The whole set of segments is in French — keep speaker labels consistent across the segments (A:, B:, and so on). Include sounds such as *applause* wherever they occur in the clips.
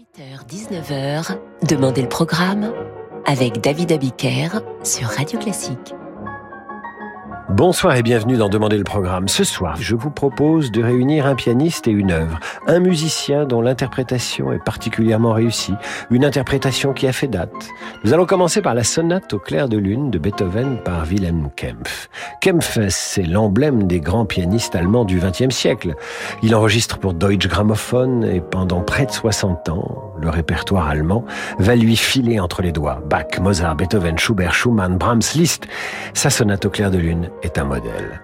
A: 18h-19h, Demandez le programme avec David Abiker sur Radio Classique.
B: Bonsoir et bienvenue dans Demander le programme. Ce soir, je vous propose de réunir un pianiste et une œuvre, un musicien dont l'interprétation est particulièrement réussie, une interprétation qui a fait date. Nous allons commencer par la sonate au clair de lune de Beethoven par Wilhelm Kempf. Kempf, c'est l'emblème des grands pianistes allemands du XXe siècle. Il enregistre pour Deutsche Grammophon et pendant près de 60 ans, le répertoire allemand va lui filer entre les doigts. Bach, Mozart, Beethoven, Schubert, Schumann, Brahms, Liszt. Sa sonate au clair de lune est un modèle.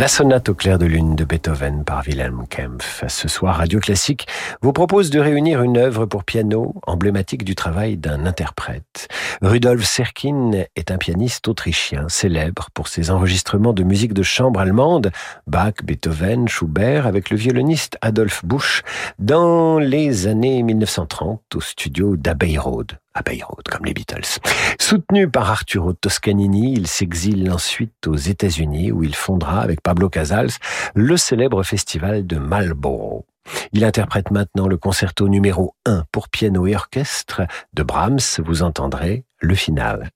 B: La sonate au clair de lune de Beethoven par Wilhelm Kempf. Ce soir, Radio Classique vous propose de réunir une œuvre pour piano emblématique du travail d'un interprète. Rudolf Serkin est un pianiste autrichien célèbre pour ses enregistrements de musique de chambre allemande, Bach, Beethoven, Schubert, avec le violoniste Adolf Busch, dans les années 1930 au studio d'Abbey Road comme les Beatles. Soutenu par Arturo Toscanini, il s'exile ensuite aux États-Unis où il fondera avec Pablo Casals le célèbre festival de Marlborough. Il interprète maintenant le concerto numéro 1 pour piano et orchestre de Brahms. Vous entendrez le final.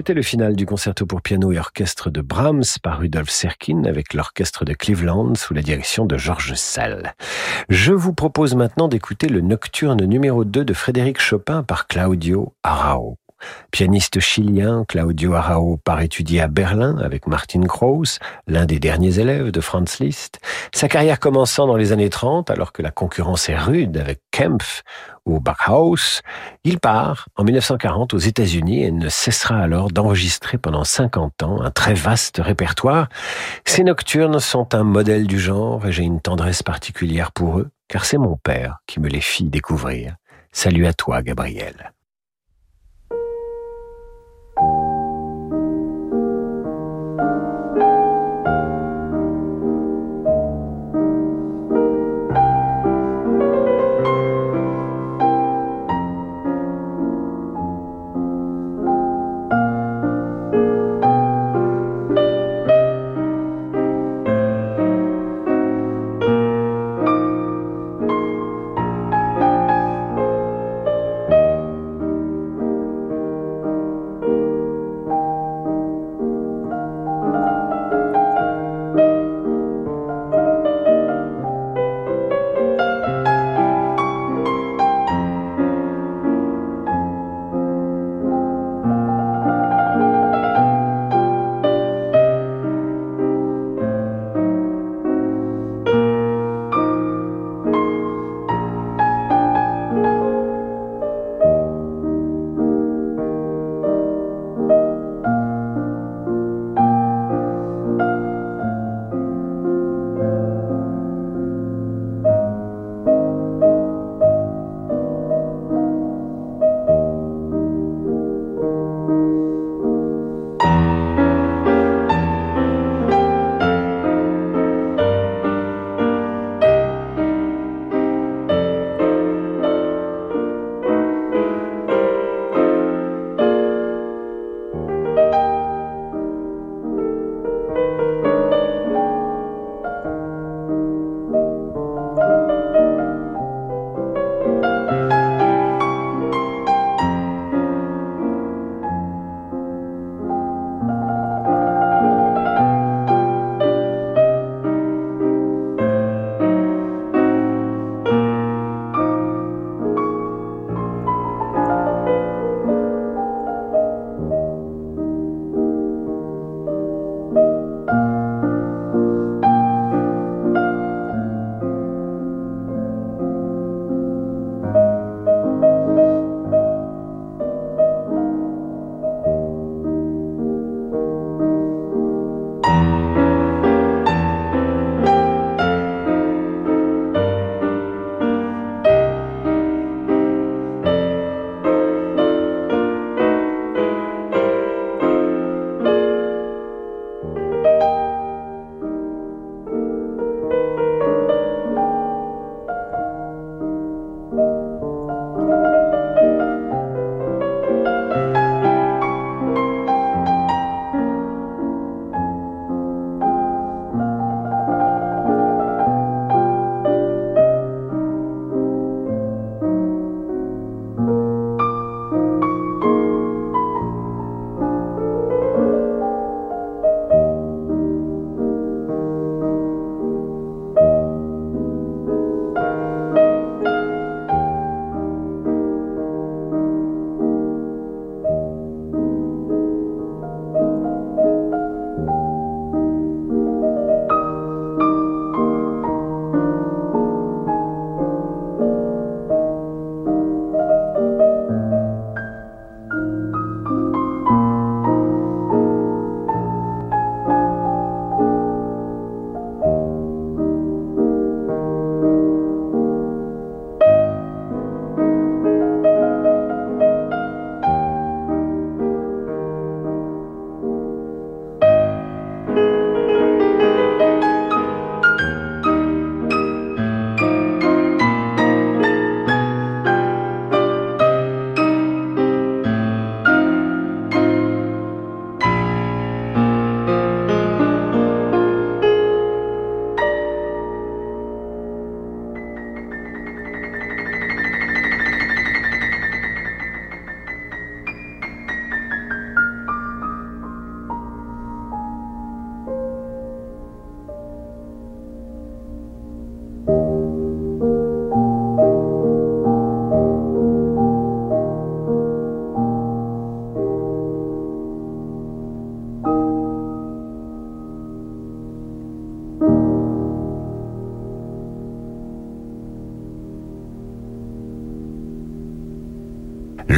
B: C'était le final du concerto pour piano et orchestre de Brahms par Rudolf Serkin avec l'orchestre de Cleveland sous la direction de Georges Sall. Je vous propose maintenant d'écouter le nocturne numéro 2 de Frédéric Chopin par Claudio Arao. Pianiste chilien, Claudio Arao part étudier à Berlin avec Martin Krauss, l'un des derniers élèves de Franz Liszt. Sa carrière commençant dans les années 30, alors que la concurrence est rude avec Kempf ou Bachhaus, il part en 1940 aux États-Unis et ne cessera alors d'enregistrer pendant 50 ans un très vaste répertoire. Ces nocturnes sont un modèle du genre et j'ai une tendresse particulière pour eux, car c'est mon père qui me les fit découvrir. Salut à toi, Gabriel.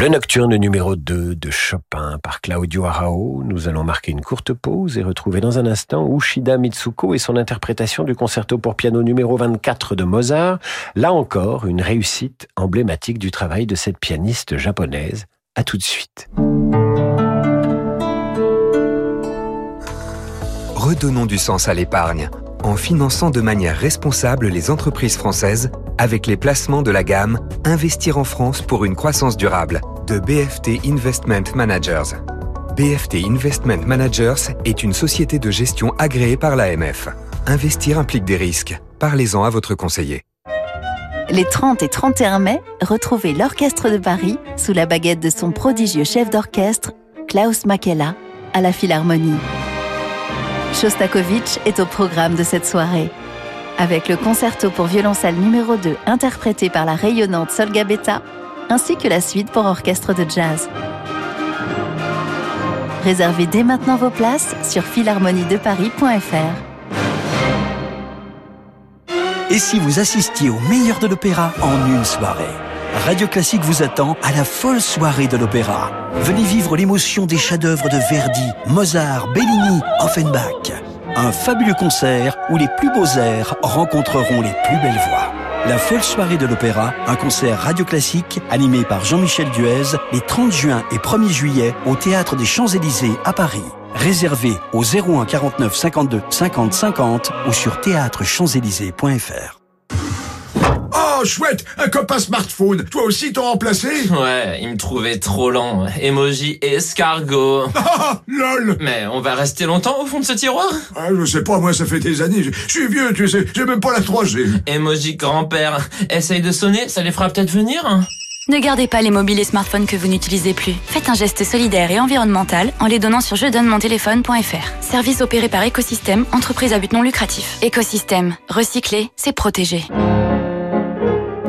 B: Le nocturne numéro 2 de Chopin par Claudio Arao. Nous allons marquer une courte pause et retrouver dans un instant Ushida Mitsuko et son interprétation du concerto pour piano numéro 24 de Mozart. Là encore, une réussite emblématique du travail de cette pianiste japonaise. À tout de suite.
C: Redonnons du sens à l'épargne en finançant de manière responsable les entreprises françaises avec les placements de la gamme Investir en France pour une croissance durable de BFT Investment Managers. BFT Investment Managers est une société de gestion agréée par l'AMF. Investir implique des risques. Parlez-en à votre conseiller.
D: Les 30 et 31 mai, retrouvez l'Orchestre de Paris sous la baguette de son prodigieux chef d'orchestre, Klaus Makela, à la Philharmonie. Shostakovich est au programme de cette soirée. Avec le concerto pour violoncelle numéro 2 interprété par la rayonnante Solga Beta, ainsi que la suite pour orchestre de jazz. Réservez dès maintenant vos places sur philharmoniedeparis.fr.
E: Et si vous assistiez au meilleur de l'opéra en une soirée? Radio Classique vous attend à la folle soirée de l'opéra. Venez vivre l'émotion des chefs-d'œuvre de Verdi, Mozart, Bellini, Offenbach. Un fabuleux concert où les plus beaux airs rencontreront les plus belles voix. La folle soirée de l'opéra, un concert radio classique animé par Jean-Michel Duez les 30 juin et 1er juillet au Théâtre des Champs-Élysées à Paris. Réservé au 01 49 52 50 50 ou sur théâtrechamps-élysées.fr.
F: Oh, chouette Un copain smartphone Toi aussi t'as remplacé
G: Ouais, il me trouvait trop lent. Emoji escargot. *laughs*
F: Ah, lol
G: Mais on va rester longtemps au fond de ce tiroir?
F: Ah, Je sais pas, moi ça fait des années. Je, je suis vieux, tu sais, j'ai même pas la 3G.
G: Emoji grand-père. Essaye de sonner, ça les fera peut-être venir
H: Ne gardez pas les mobiles et smartphones que vous n'utilisez plus. Faites un geste solidaire et environnemental en les donnant sur je donne mon téléphone.fr. Service opéré par Écosystème, entreprise à but non lucratif. Écosystème, recycler, c'est protéger.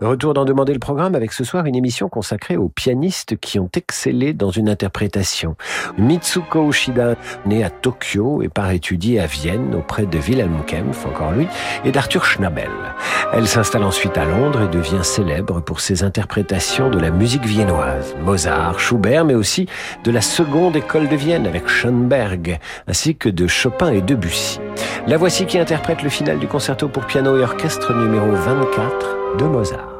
B: Retour d'en demander le programme avec ce soir une émission consacrée aux pianistes qui ont excellé dans une interprétation. Mitsuko Ushida, née à Tokyo et part étudier à Vienne auprès de Wilhelm Kempf, encore lui, et d'Arthur Schnabel. Elle s'installe ensuite à Londres et devient célèbre pour ses interprétations de la musique viennoise, Mozart, Schubert, mais aussi de la seconde école de Vienne avec Schoenberg, ainsi que de Chopin et Debussy. La voici qui interprète le final du concerto pour piano et orchestre numéro 24 de Mozart.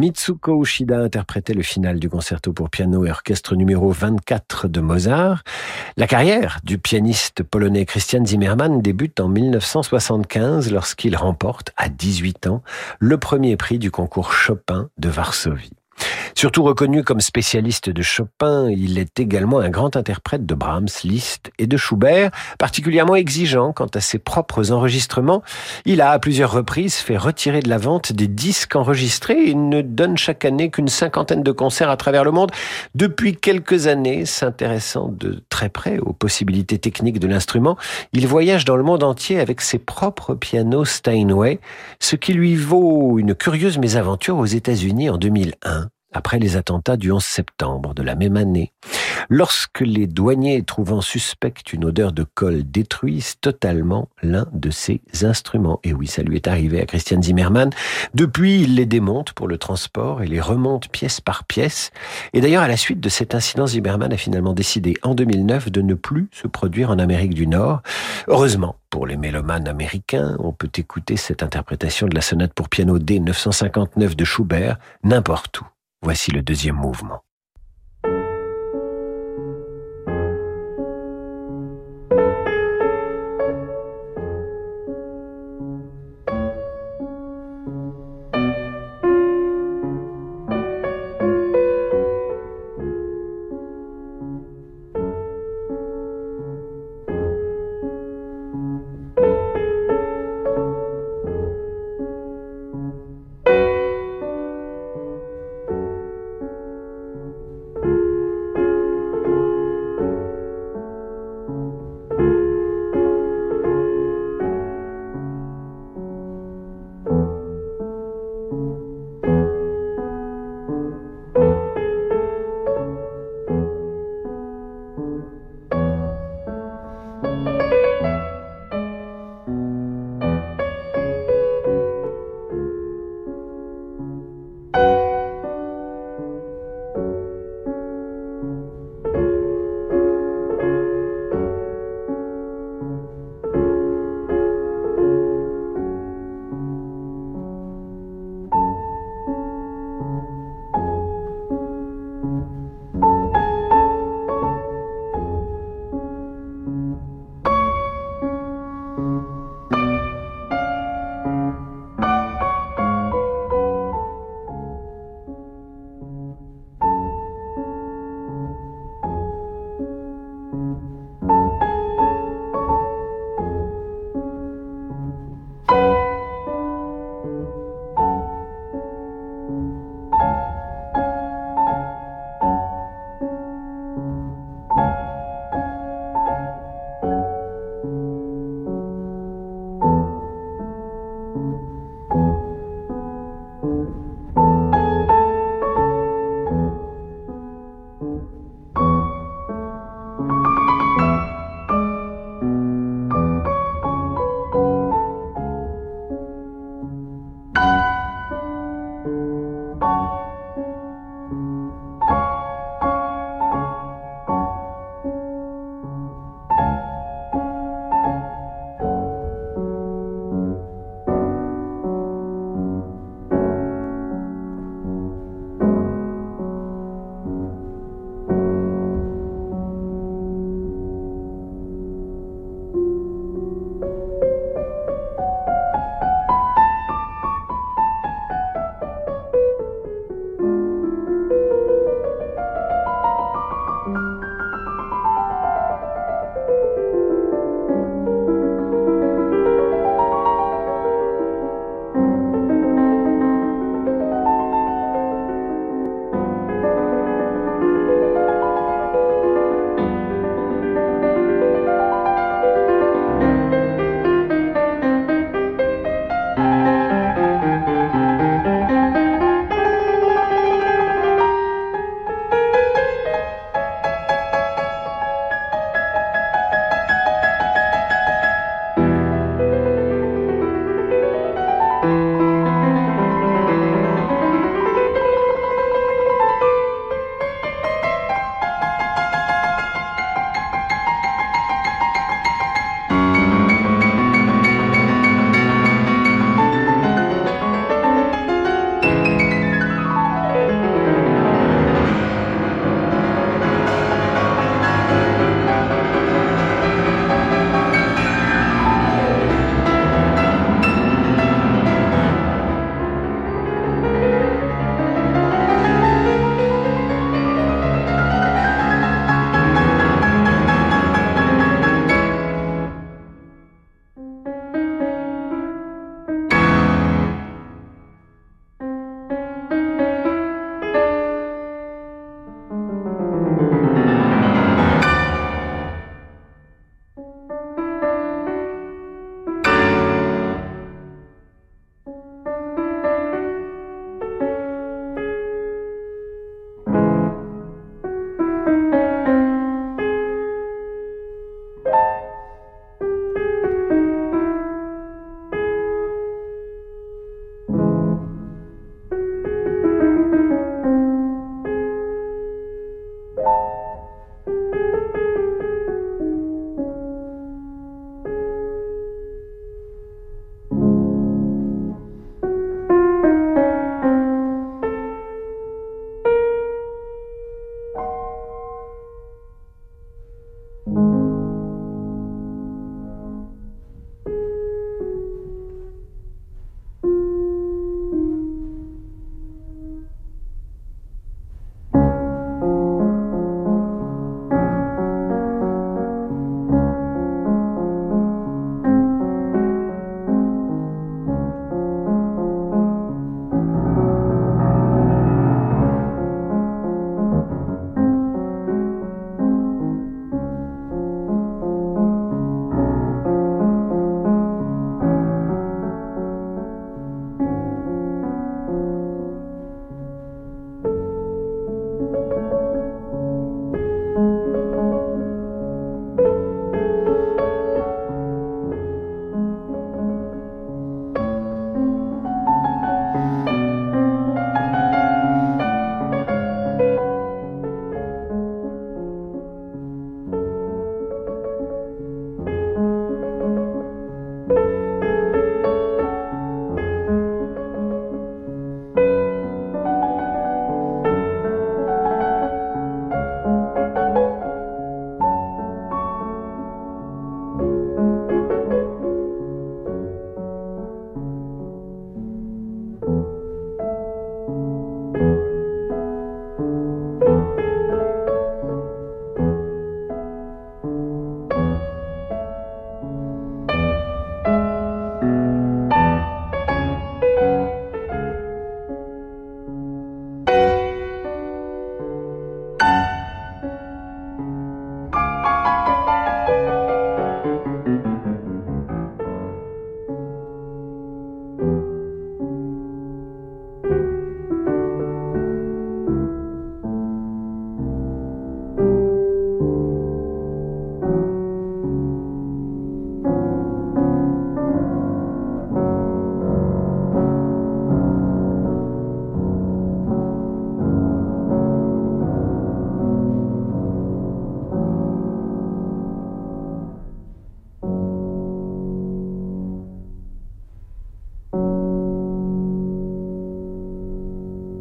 B: Katsuko Ushida interprétait le final du concerto pour piano et orchestre numéro 24 de Mozart. La carrière du pianiste polonais Christian Zimmermann débute en 1975 lorsqu'il remporte, à 18 ans, le premier prix du concours Chopin de Varsovie. Surtout reconnu comme spécialiste de Chopin, il est également un grand interprète de Brahms, Liszt et de Schubert, particulièrement exigeant quant à ses propres enregistrements. Il a à plusieurs reprises fait retirer de la vente des disques enregistrés et ne donne chaque année qu'une cinquantaine de concerts à travers le monde. Depuis quelques années, s'intéressant de très près aux possibilités techniques de l'instrument, il voyage dans le monde entier avec ses propres pianos Steinway, ce qui lui vaut une curieuse mésaventure aux États-Unis en 2001 après les attentats du 11 septembre de la même année, lorsque les douaniers trouvant suspecte une odeur de colle détruisent totalement l'un de ses instruments. Et oui, ça lui est arrivé à Christian Zimmermann. Depuis, il les démonte pour le transport et les remonte pièce par pièce. Et d'ailleurs, à la suite de cet incident, Zimmermann a finalement décidé en 2009 de ne plus se produire en Amérique du Nord. Heureusement, pour les mélomanes américains, on peut écouter cette interprétation de la sonate pour piano D 959 de Schubert n'importe où. Voici le deuxième mouvement.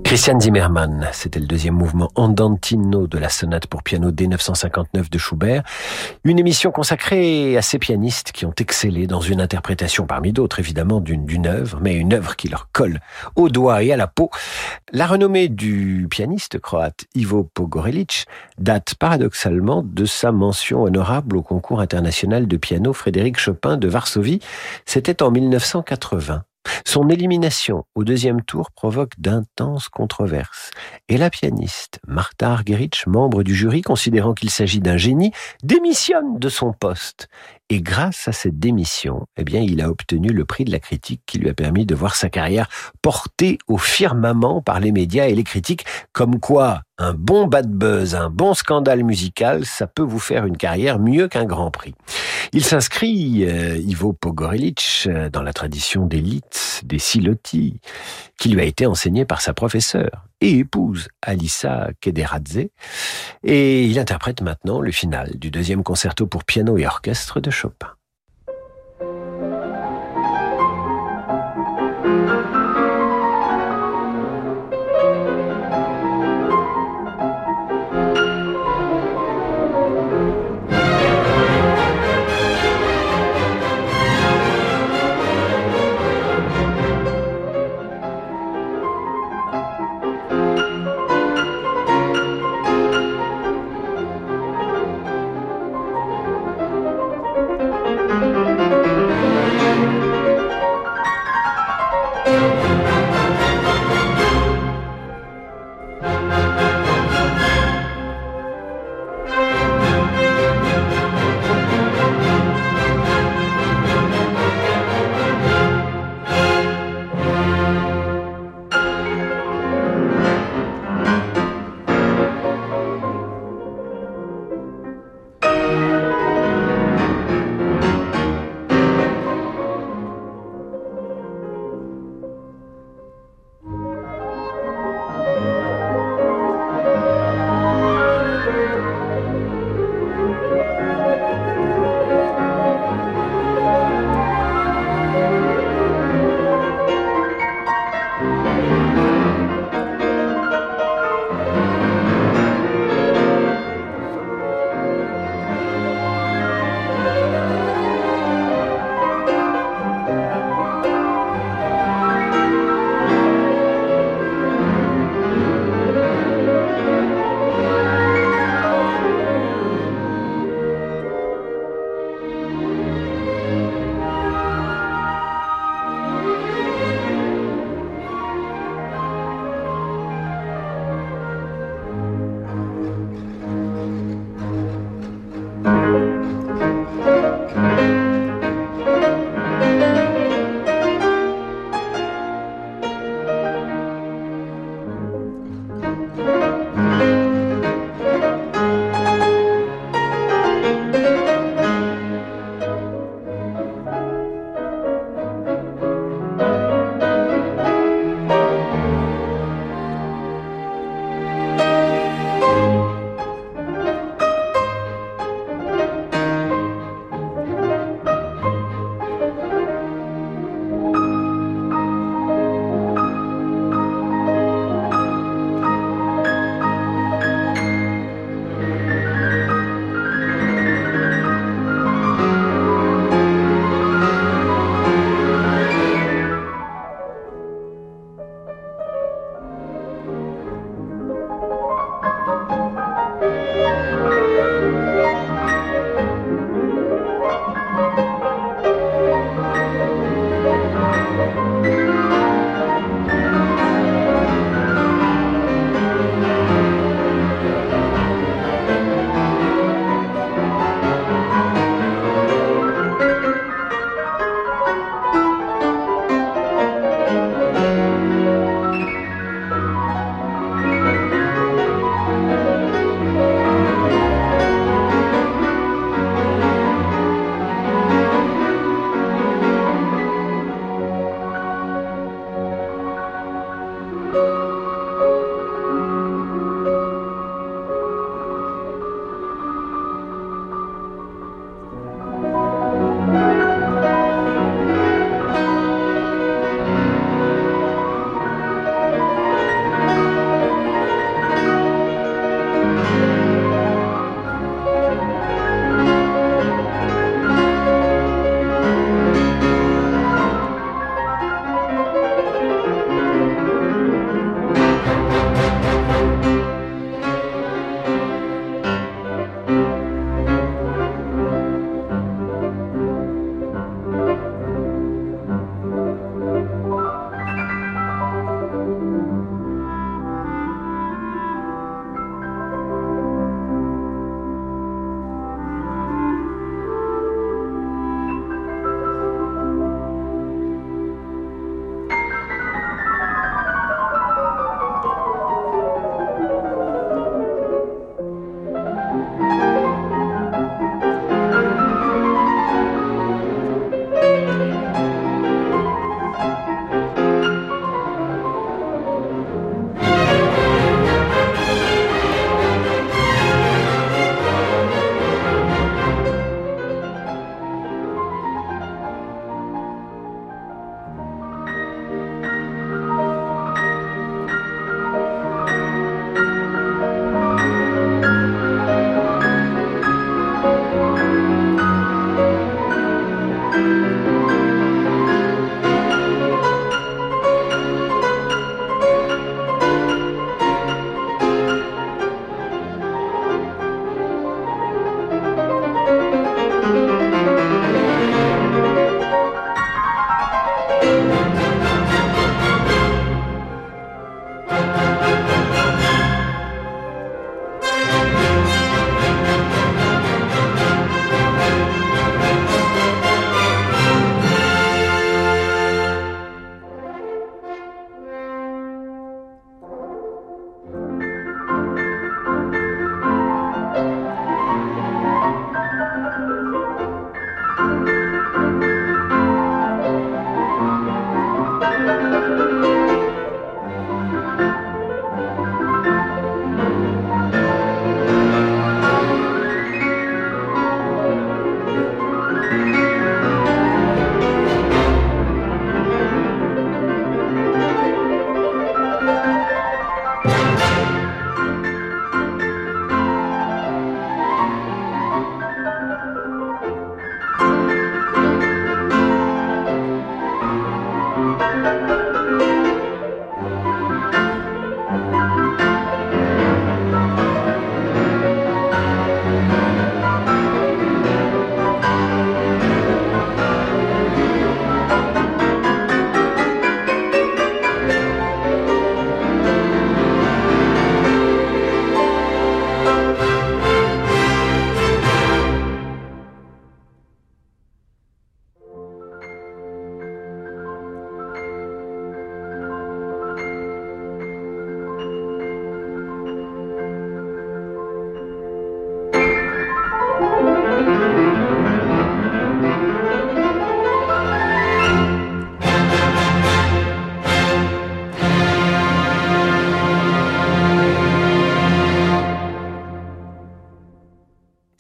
B: Christian Zimmermann, c'était le deuxième mouvement andantino de la sonate pour piano D959 de Schubert, une émission consacrée à ces pianistes qui ont excellé dans une interprétation parmi d'autres évidemment d'une œuvre, mais une œuvre qui leur colle au doigt et à la peau. La renommée du pianiste croate Ivo Pogorelic date paradoxalement de sa mention honorable au concours international de piano Frédéric Chopin de Varsovie, c'était en 1980. Son élimination au deuxième tour provoque d'intenses controverses. Et la pianiste, Martha Argerich, membre du jury, considérant qu'il s'agit d'un génie, démissionne de son poste. Et grâce à cette démission, eh bien, il a obtenu le prix de la critique qui lui a permis de voir sa carrière portée au firmament par les médias et les critiques, comme quoi un bon bad buzz, un bon scandale musical, ça peut vous faire une carrière mieux qu'un grand prix. Il s'inscrit, euh, Ivo Pogorelic, euh, dans la tradition d'élite des Silotti, qui lui a été enseignée par sa professeure et épouse Alissa Kederadze. Et il interprète maintenant le final du deuxième concerto pour piano et orchestre de Chopin.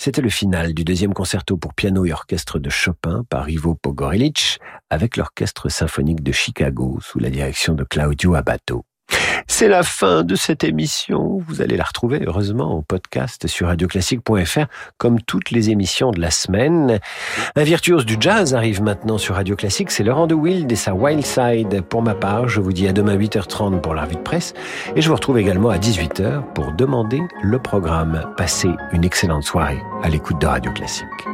B: C'était le final du deuxième concerto pour piano et orchestre de Chopin par Ivo Pogorelic avec l'orchestre symphonique de Chicago sous la direction de Claudio Abato. C'est la fin de cette émission. Vous allez la retrouver heureusement au podcast sur radioclassique.fr comme toutes les émissions de la semaine. Un virtuose du jazz arrive maintenant sur Radio Classique, c'est Laurent de Wild et sa Wild Side. Pour ma part, je vous dis à demain 8h30 pour la de presse et je vous retrouve également à 18h pour demander le programme. Passez une excellente soirée à l'écoute de Radio Classique.